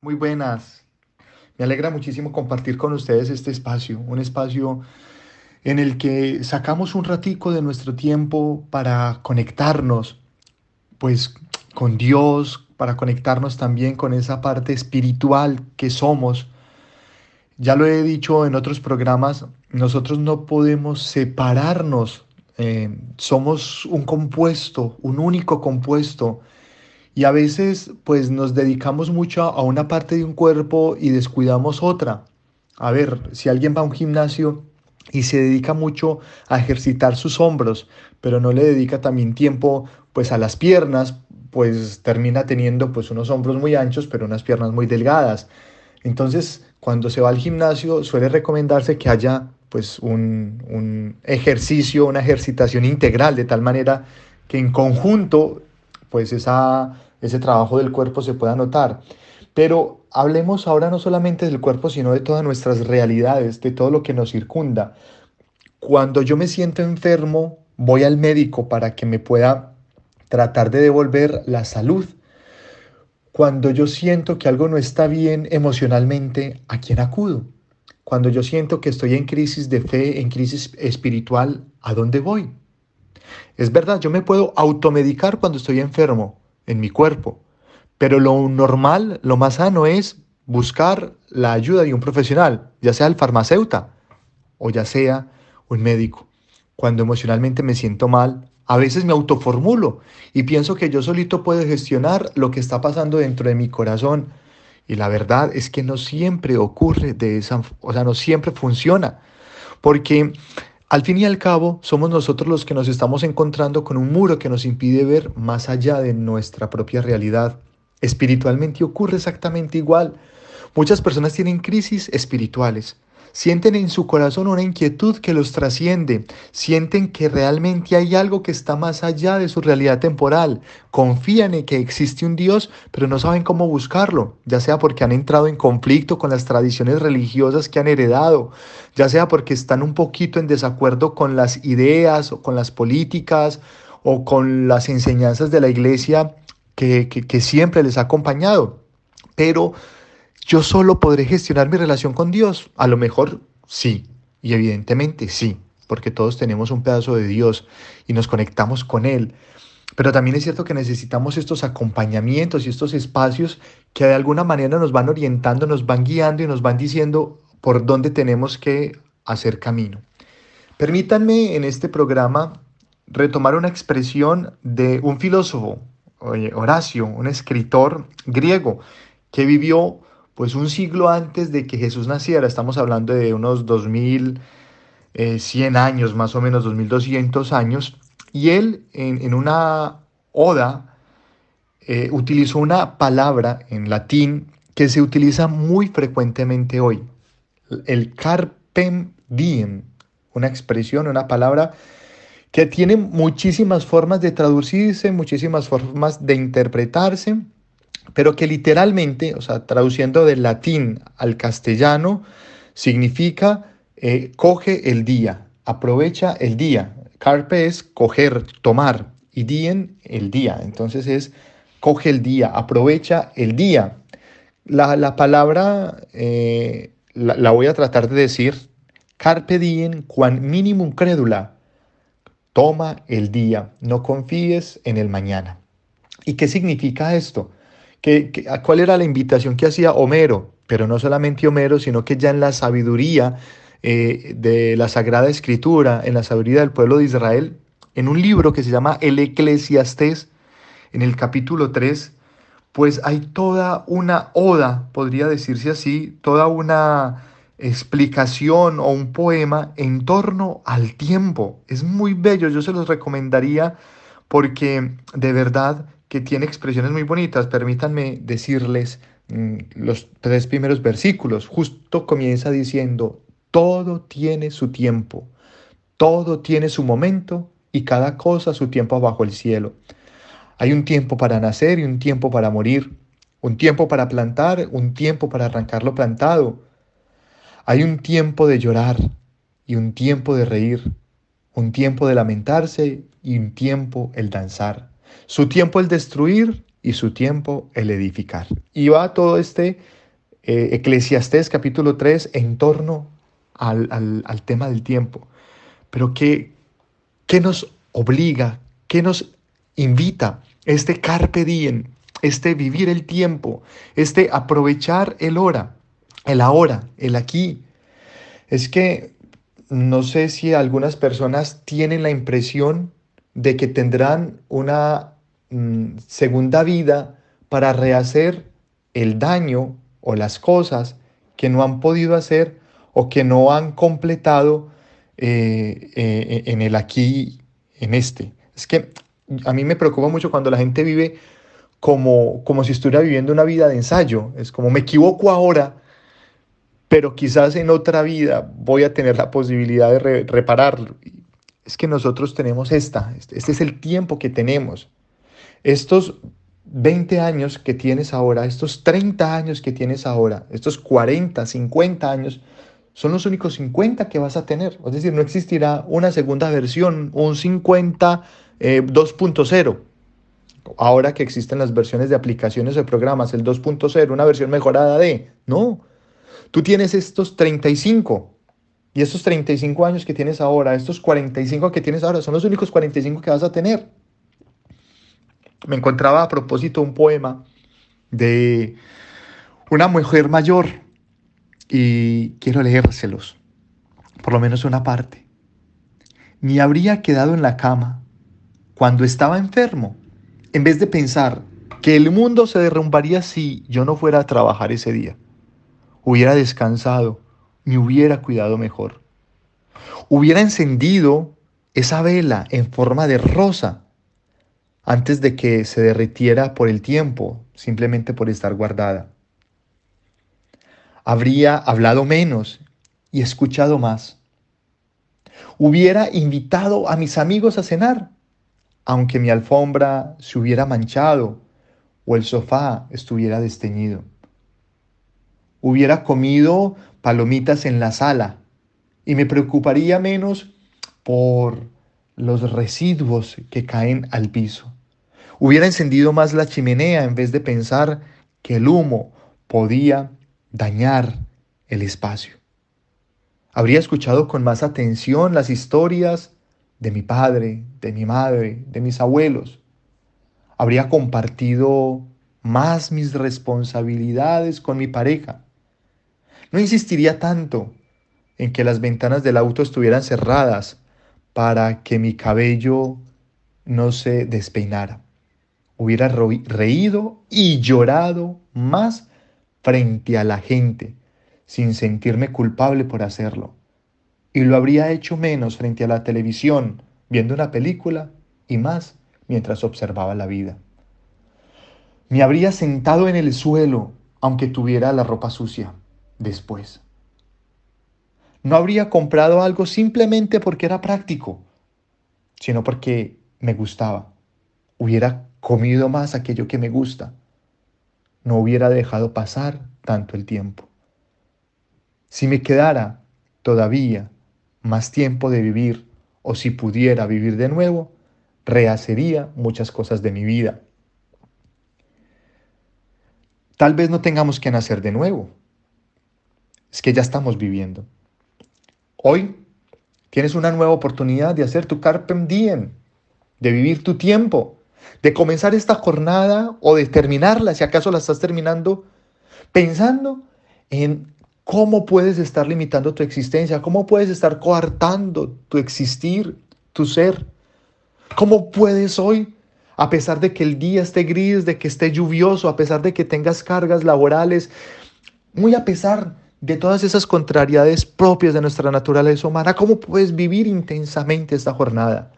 Muy buenas. Me alegra muchísimo compartir con ustedes este espacio, un espacio en el que sacamos un ratico de nuestro tiempo para conectarnos, pues con Dios, para conectarnos también con esa parte espiritual que somos. Ya lo he dicho en otros programas, nosotros no podemos separarnos, eh, somos un compuesto, un único compuesto y a veces pues nos dedicamos mucho a una parte de un cuerpo y descuidamos otra. A ver, si alguien va a un gimnasio y se dedica mucho a ejercitar sus hombros, pero no le dedica también tiempo pues a las piernas, pues termina teniendo pues unos hombros muy anchos, pero unas piernas muy delgadas. Entonces, cuando se va al gimnasio suele recomendarse que haya pues un, un ejercicio, una ejercitación integral, de tal manera que en conjunto pues esa ese trabajo del cuerpo se pueda notar. Pero hablemos ahora no solamente del cuerpo, sino de todas nuestras realidades, de todo lo que nos circunda. Cuando yo me siento enfermo, voy al médico para que me pueda tratar de devolver la salud. Cuando yo siento que algo no está bien emocionalmente, ¿a quién acudo? Cuando yo siento que estoy en crisis de fe, en crisis espiritual, ¿a dónde voy? Es verdad, yo me puedo automedicar cuando estoy enfermo, en mi cuerpo. Pero lo normal, lo más sano es buscar la ayuda de un profesional, ya sea el farmacéutico o ya sea un médico. Cuando emocionalmente me siento mal, a veces me autoformulo y pienso que yo solito puedo gestionar lo que está pasando dentro de mi corazón. Y la verdad es que no siempre ocurre de esa, o sea, no siempre funciona. Porque al fin y al cabo, somos nosotros los que nos estamos encontrando con un muro que nos impide ver más allá de nuestra propia realidad. Espiritualmente ocurre exactamente igual. Muchas personas tienen crisis espirituales, Sienten en su corazón una inquietud que los trasciende. Sienten que realmente hay algo que está más allá de su realidad temporal. Confían en que existe un Dios, pero no saben cómo buscarlo, ya sea porque han entrado en conflicto con las tradiciones religiosas que han heredado, ya sea porque están un poquito en desacuerdo con las ideas o con las políticas o con las enseñanzas de la iglesia que, que siempre les ha acompañado. Pero yo solo podré gestionar mi relación con Dios. A lo mejor sí, y evidentemente sí, porque todos tenemos un pedazo de Dios y nos conectamos con Él. Pero también es cierto que necesitamos estos acompañamientos y estos espacios que de alguna manera nos van orientando, nos van guiando y nos van diciendo por dónde tenemos que hacer camino. Permítanme en este programa retomar una expresión de un filósofo, Horacio, un escritor griego, que vivió pues un siglo antes de que Jesús naciera, estamos hablando de unos 2100 eh, años, más o menos 2200 años, y él en, una oda eh, utilizó una palabra en latín que se utiliza muy frecuentemente hoy, el carpem diem, una expresión, una palabra que tiene muchísimas formas de traducirse, muchísimas formas de interpretarse, pero que literalmente, o sea, traduciendo del latín al castellano, significa eh, coge el día, aprovecha el día. Carpe es coger, tomar, y dien el día. Entonces es coge el día, aprovecha el día. La, palabra eh, la, la, voy a tratar de decir, carpe diem quan minimum crédula. Toma el día, no confíes en el mañana. ¿Y qué significa esto? Cuál era la invitación que hacía Homero? Pero no solamente Homero, sino que ya en la sabiduría eh, de la Sagrada Escritura, en la sabiduría del pueblo de Israel, en un libro que se llama El Eclesiastés, en el capítulo 3, pues hay toda una oda, podría decirse así, toda una explicación o un poema en torno al tiempo. Es muy bello, yo se los recomendaría porque de verdad que tiene expresiones muy bonitas. Permítanme decirles mm, los tres primeros versículos. Justo comienza diciendo, todo tiene su tiempo, todo tiene su momento y cada cosa su tiempo bajo el cielo. Hay un tiempo para nacer y un tiempo para morir, un tiempo para plantar, un tiempo para arrancar lo plantado. Hay un tiempo de llorar y un tiempo de reír, un tiempo de lamentarse y un tiempo el danzar. Su tiempo el destruir y su tiempo el edificar. Y va todo este eh, Eclesiastés capítulo 3 en torno al, al, tema del tiempo. Pero ¿qué, ¿qué nos obliga? ¿Qué nos invita? Este carpe diem, este vivir el tiempo, este aprovechar el hora, el ahora, el aquí. Es que no sé si algunas personas tienen la impresión de que tendrán una mm, segunda vida para rehacer el daño o las cosas que no han podido hacer o que no han completado eh, eh, en el aquí, en este. Es que a mí me preocupa mucho cuando la gente vive como, como si estuviera viviendo una vida de ensayo. Es como me equivoco ahora, pero quizás en otra vida voy a tener la posibilidad de repararlo. Es que nosotros tenemos esta, este, este es el tiempo que tenemos. Estos 20 años que tienes ahora, estos 30 años que tienes ahora, estos 40, 50 años, son los únicos 50 que vas a tener. Es decir, no existirá una segunda versión, un 50 2.0. Eh, ahora que existen las versiones de aplicaciones o programas, el 2.0, una versión mejorada de... No, tú tienes estos 35 y estos 35 años que tienes ahora, estos 45 que tienes ahora, son los únicos 45 que vas a tener. Me encontraba a propósito un poema de una mujer mayor y quiero leérselos, por lo menos una parte. Ni habría quedado en la cama cuando estaba enfermo, en vez de pensar que el mundo se derrumbaría si yo no fuera a trabajar ese día. Hubiera descansado, me hubiera cuidado mejor. Hubiera encendido esa vela en forma de rosa antes de que se derritiera por el tiempo, simplemente por estar guardada. Habría hablado menos y escuchado más. Hubiera invitado a mis amigos a cenar aunque mi alfombra se hubiera manchado o el sofá estuviera desteñido. Hubiera comido palomitas en la sala y me preocuparía menos por los residuos que caen al piso. Hubiera encendido más la chimenea en vez de pensar que el humo podía dañar el espacio. Habría escuchado con más atención las historias de mi padre, de mi madre, de mis abuelos. Habría compartido más mis responsabilidades con mi pareja. No insistiría tanto en que las ventanas del auto estuvieran cerradas para que mi cabello no se despeinara. Hubiera reído y llorado más frente a la gente sin sentirme culpable por hacerlo y lo habría hecho menos frente a la televisión, viendo una película y más mientras observaba la vida. Me habría sentado en el suelo, aunque tuviera la ropa sucia, después. No habría comprado algo simplemente porque era práctico, sino porque me gustaba. Hubiera comido más aquello que me gusta. No hubiera dejado pasar tanto el tiempo. Si me quedara todavía más tiempo de vivir o si pudiera vivir de nuevo, rehacería muchas cosas de mi vida. Tal vez no tengamos que nacer de nuevo. Es que ya estamos viviendo. Hoy tienes una nueva oportunidad de hacer tu carpe diem, de vivir tu tiempo, de comenzar esta jornada o de terminarla, si acaso la estás terminando, pensando en ¿Cómo puedes estar limitando tu existencia? ¿Cómo puedes estar coartando tu existir, tu ser? ¿Cómo puedes hoy, a pesar de que el día esté gris, de que esté lluvioso, a pesar de que tengas cargas laborales, muy a pesar de todas esas contrariedades propias de nuestra naturaleza humana, cómo puedes vivir intensamente esta jornada?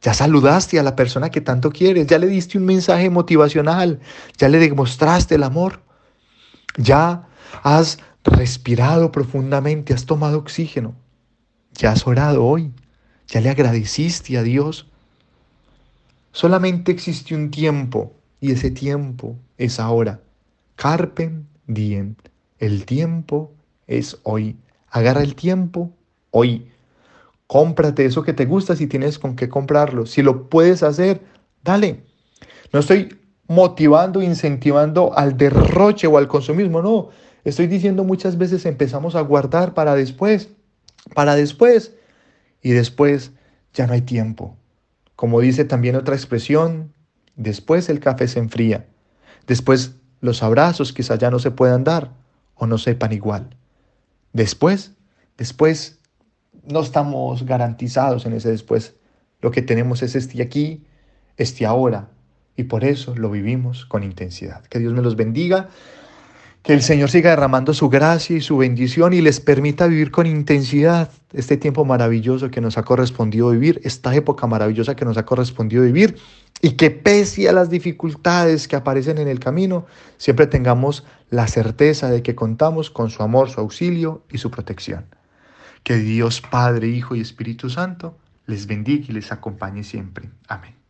Ya saludaste a la persona que tanto quieres, ya le diste un mensaje motivacional, ya le demostraste el amor, ya has respirado profundamente, has tomado oxígeno, ya has orado hoy, ya le agradeciste a Dios. Solamente existe un tiempo y ese tiempo es ahora. Carpen diem. El tiempo es hoy. Agarra el tiempo hoy. Cómprate eso que te gusta si tienes con qué comprarlo. Si lo puedes hacer, dale. No estoy motivando, incentivando al derroche o al consumismo, no. Estoy diciendo muchas veces empezamos a guardar para después, para después, y después ya no hay tiempo. Como dice también otra expresión, después el café se enfría, después los abrazos quizá ya no se puedan dar o no sepan igual. Después, después no estamos garantizados en ese después. Lo que tenemos es este aquí, este ahora, y por eso lo vivimos con intensidad. Que Dios me los bendiga. Que el Señor siga derramando su gracia y su bendición y les permita vivir con intensidad este tiempo maravilloso que nos ha correspondido vivir, esta época maravillosa que nos ha correspondido vivir y que pese a las dificultades que aparecen en el camino, siempre tengamos la certeza de que contamos con su amor, su auxilio y su protección. Que Dios Padre, Hijo y Espíritu Santo les bendiga y les acompañe siempre. Amén.